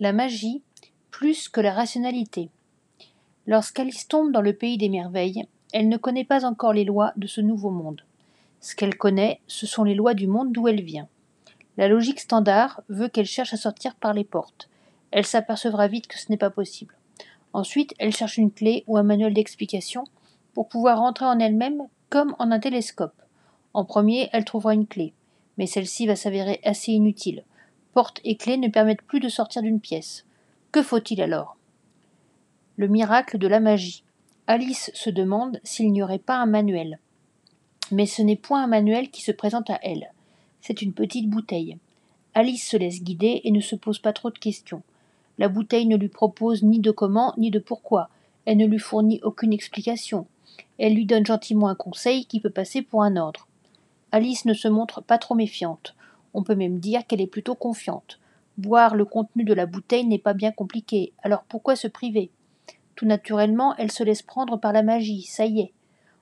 la magie plus que la rationalité. Lorsqu'Alice tombe dans le pays des merveilles, elle ne connaît pas encore les lois de ce nouveau monde. Ce qu'elle connaît, ce sont les lois du monde d'où elle vient. La logique standard veut qu'elle cherche à sortir par les portes. Elle s'apercevra vite que ce n'est pas possible. Ensuite, elle cherche une clé ou un manuel d'explication pour pouvoir rentrer en elle-même comme en un télescope. En premier, elle trouvera une clé, mais celle-ci va s'avérer assez inutile. Porte et clé ne permettent plus de sortir d'une pièce. Que faut-il alors? Le miracle de la magie. Alice se demande s'il n'y aurait pas un manuel. Mais ce n'est point un manuel qui se présente à elle. C'est une petite bouteille. Alice se laisse guider et ne se pose pas trop de questions. La bouteille ne lui propose ni de comment ni de pourquoi. Elle ne lui fournit aucune explication. Elle lui donne gentiment un conseil qui peut passer pour un ordre. Alice ne se montre pas trop méfiante. On peut même dire qu'elle est plutôt confiante. Boire le contenu de la bouteille n'est pas bien compliqué, alors pourquoi se priver? Tout naturellement, elle se laisse prendre par la magie, ça y est.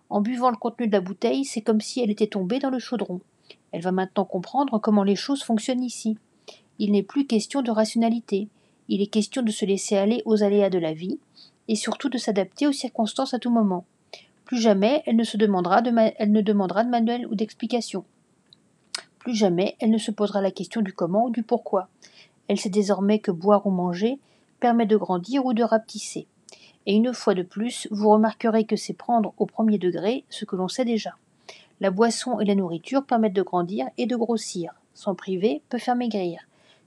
En buvant le contenu de la bouteille, c'est comme si elle était tombée dans le chaudron. Elle va maintenant comprendre comment les choses fonctionnent ici. Il n'est plus question de rationalité, il est question de se laisser aller aux aléas de la vie, et surtout de s'adapter aux circonstances à tout moment. Plus jamais elle ne, se demandera, de elle ne demandera de manuel ou d'explication. Plus jamais elle ne se posera la question du comment ou du pourquoi. Elle sait désormais que boire ou manger permet de grandir ou de rapetisser. Et une fois de plus, vous remarquerez que c'est prendre au premier degré ce que l'on sait déjà. La boisson et la nourriture permettent de grandir et de grossir. S'en priver peut faire maigrir.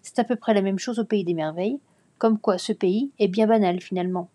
C'est à peu près la même chose au pays des merveilles, comme quoi ce pays est bien banal finalement.